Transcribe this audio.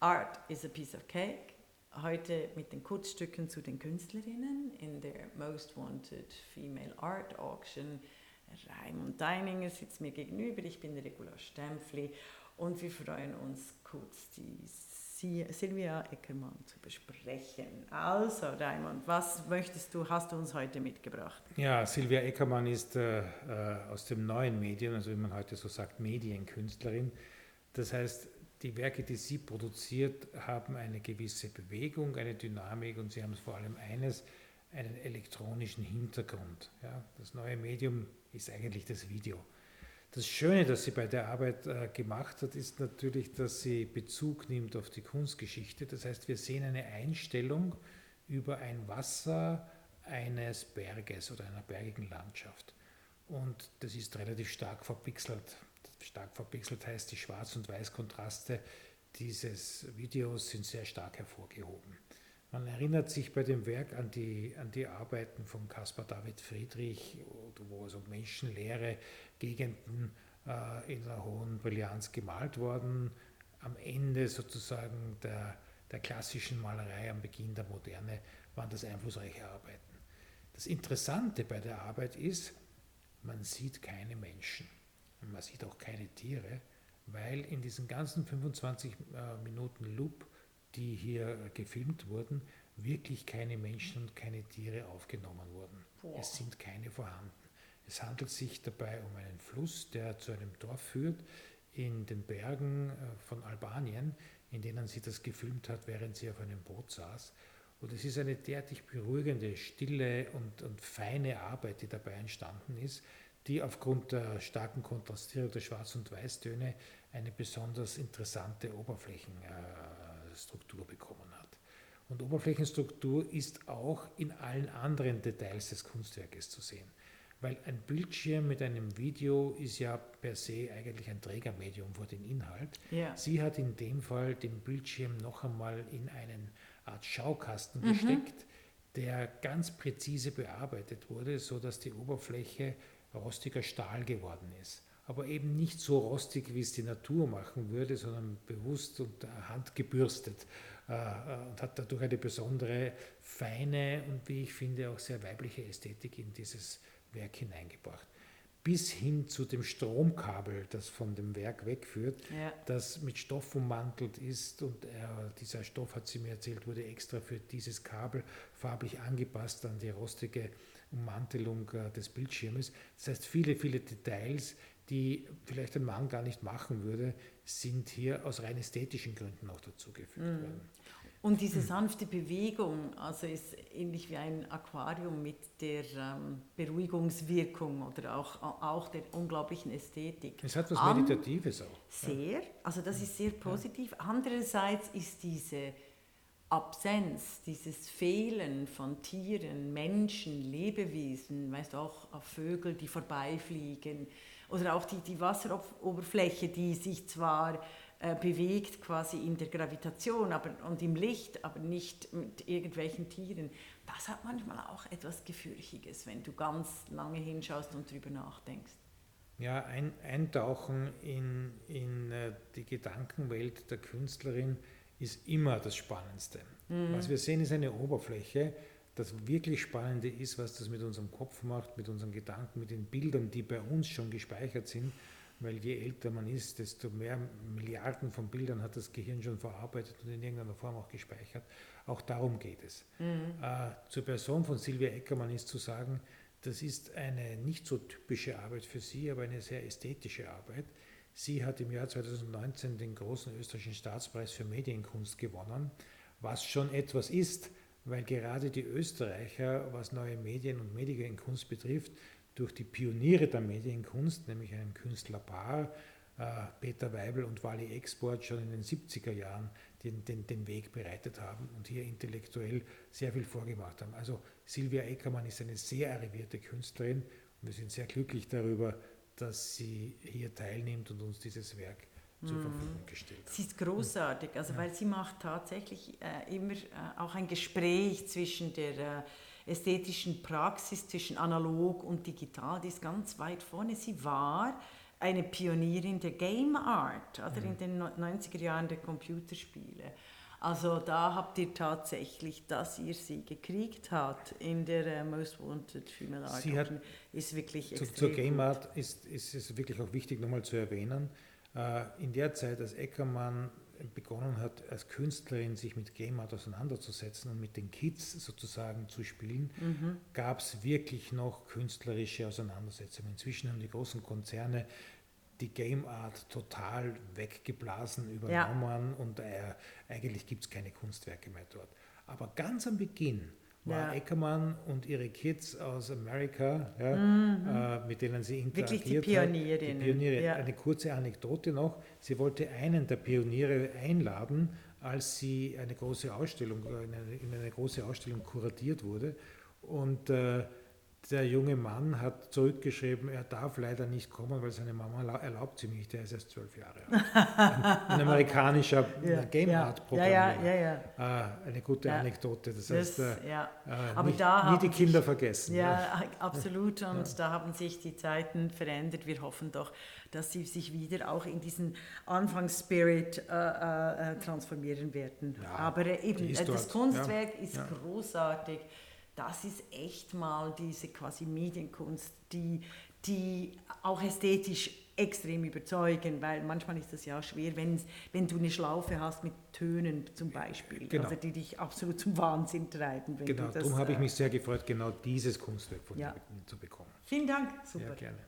Art is a piece of cake. Heute mit den Kurzstücken zu den Künstlerinnen in der Most Wanted Female Art Auction. Raimund Deininger sitzt mir gegenüber, ich bin Regula Stempfli und wir freuen uns kurz die Silvia Eckermann zu besprechen. Also Raimund, was möchtest du, hast du uns heute mitgebracht? Ja, Silvia Eckermann ist äh, äh, aus dem neuen Medien, also wie man heute so sagt, Medienkünstlerin. Das heißt, die Werke, die sie produziert, haben eine gewisse Bewegung, eine Dynamik und sie haben vor allem eines, einen elektronischen Hintergrund. Ja, das neue Medium ist eigentlich das Video. Das Schöne, das sie bei der Arbeit äh, gemacht hat, ist natürlich, dass sie Bezug nimmt auf die Kunstgeschichte. Das heißt, wir sehen eine Einstellung über ein Wasser eines Berges oder einer bergigen Landschaft. Und das ist relativ stark verpixelt. Stark verpixelt heißt, die Schwarz- und Weiß-Kontraste dieses Videos sind sehr stark hervorgehoben. Man erinnert sich bei dem Werk an die, an die Arbeiten von Caspar David Friedrich, wo also menschenleere Gegenden äh, in einer hohen Brillanz gemalt worden. Am Ende sozusagen der, der klassischen Malerei, am Beginn der Moderne, waren das einflussreiche Arbeiten. Das Interessante bei der Arbeit ist, man sieht keine Menschen man sieht auch keine Tiere, weil in diesen ganzen 25 äh, Minuten Loop die hier gefilmt wurden, wirklich keine Menschen und keine Tiere aufgenommen wurden. Boah. Es sind keine vorhanden. Es handelt sich dabei um einen Fluss, der zu einem Dorf führt in den Bergen äh, von Albanien, in denen sie das gefilmt hat, während sie auf einem Boot saß. Und es ist eine derartig beruhigende, stille und, und feine Arbeit, die dabei entstanden ist, die aufgrund der starken Kontrastierung der Schwarz- und Weißtöne eine besonders interessante Oberflächen äh, Struktur bekommen hat. Und Oberflächenstruktur ist auch in allen anderen Details des Kunstwerkes zu sehen. Weil ein Bildschirm mit einem Video ist ja per se eigentlich ein Trägermedium für den Inhalt. Ja. Sie hat in dem Fall den Bildschirm noch einmal in einen Art Schaukasten mhm. gesteckt, der ganz präzise bearbeitet wurde, sodass die Oberfläche rostiger Stahl geworden ist aber eben nicht so rostig, wie es die Natur machen würde, sondern bewusst und handgebürstet äh, äh, und hat dadurch eine besondere, feine und wie ich finde auch sehr weibliche Ästhetik in dieses Werk hineingebracht. Bis hin zu dem Stromkabel, das von dem Werk wegführt, ja. das mit Stoff ummantelt ist und äh, dieser Stoff, hat sie mir erzählt, wurde extra für dieses Kabel farblich angepasst an die rostige Ummantelung äh, des Bildschirmes. Das heißt, viele, viele Details, die vielleicht ein Mann gar nicht machen würde, sind hier aus rein ästhetischen Gründen noch dazugefügt mhm. worden. Und diese sanfte Bewegung, also ist ähnlich wie ein Aquarium mit der ähm, Beruhigungswirkung oder auch, auch der unglaublichen Ästhetik. Es hat was Meditatives auch. Sehr, also das ist sehr positiv. Andererseits ist diese Absenz, dieses Fehlen von Tieren, Menschen, Lebewesen, weißt auch Vögel, die vorbeifliegen, oder auch die, die Wasseroberfläche, die sich zwar äh, bewegt quasi in der Gravitation aber, und im Licht, aber nicht mit irgendwelchen Tieren. Das hat manchmal auch etwas Gefürchiges, wenn du ganz lange hinschaust und drüber nachdenkst. Ja, ein, eintauchen in, in äh, die Gedankenwelt der Künstlerin ist immer das Spannendste. Mhm. Was wir sehen, ist eine Oberfläche, das wirklich Spannende ist, was das mit unserem Kopf macht, mit unseren Gedanken, mit den Bildern, die bei uns schon gespeichert sind, weil je älter man ist, desto mehr Milliarden von Bildern hat das Gehirn schon verarbeitet und in irgendeiner Form auch gespeichert. Auch darum geht es. Mhm. Äh, zur Person von Silvia Eckermann ist zu sagen, das ist eine nicht so typische Arbeit für sie, aber eine sehr ästhetische Arbeit. Sie hat im Jahr 2019 den großen österreichischen Staatspreis für Medienkunst gewonnen, was schon etwas ist, weil gerade die Österreicher, was neue Medien und Medienkunst betrifft, durch die Pioniere der Medienkunst, nämlich einem Künstlerpaar, äh, Peter Weibel und Wally Export, schon in den 70er Jahren den, den, den Weg bereitet haben und hier intellektuell sehr viel vorgemacht haben. Also Silvia Eckermann ist eine sehr arrivierte Künstlerin und wir sind sehr glücklich darüber, dass sie hier teilnimmt und uns dieses Werk zur mhm. Verfügung gestellt Sie ist großartig, also ja. weil sie macht tatsächlich äh, immer äh, auch ein Gespräch zwischen der äh, ästhetischen Praxis, zwischen analog und digital, die ist ganz weit vorne. Sie war eine Pionierin der Game Art, oder in den 90er Jahren der Computerspiele. Also da habt ihr tatsächlich, dass ihr sie gekriegt habt in der uh, Most Wanted Female Art sie hat, ist wirklich zu, Zur Game Art ist, ist es wirklich auch wichtig nochmal zu erwähnen, uh, in der Zeit, als Eckermann begonnen hat, als Künstlerin sich mit Game Art auseinanderzusetzen und mit den Kids sozusagen zu spielen, mhm. gab es wirklich noch künstlerische Auseinandersetzungen. Inzwischen haben die großen Konzerne die Game Art total weggeblasen, übernommen ja. und äh, eigentlich gibt es keine Kunstwerke mehr dort. Aber ganz am Beginn war ja. Eckermann und ihre Kids aus Amerika, ja, mhm. äh, mit denen sie interagiert Wirklich die Pionierinnen. Hat. Die Pioniere. Ja. Eine kurze Anekdote noch. Sie wollte einen der Pioniere einladen, als sie eine große Ausstellung, äh, in eine, in eine große Ausstellung kuratiert wurde. Und äh, der junge Mann hat zurückgeschrieben, er darf leider nicht kommen, weil seine Mama erlaubt sie nicht, er ist erst zwölf Jahre alt. Ein, ein amerikanischer ja, Game Art Programmierer. Ja, ja, ja, äh, eine gute Anekdote. Das, heißt, das, äh, ja. äh, Aber nicht, da nie die Kinder sich, vergessen. Ja, absolut. Und da haben sich die Zeiten verändert. Wir hoffen doch, dass sie sich wieder auch in diesen Anfangsspirit äh, äh, äh transformieren werden. Aber eben, das Kunstwerk ist großartig das ist echt mal diese quasi Medienkunst, die, die auch ästhetisch extrem überzeugen, weil manchmal ist das ja schwer, wenn, wenn du eine Schlaufe hast mit Tönen zum Beispiel, genau. also die dich absolut zum Wahnsinn treiben. genau, darum habe ich mich sehr gefreut, genau dieses Kunstwerk von ja. dir zu bekommen. Vielen Dank, super. Ja, gerne.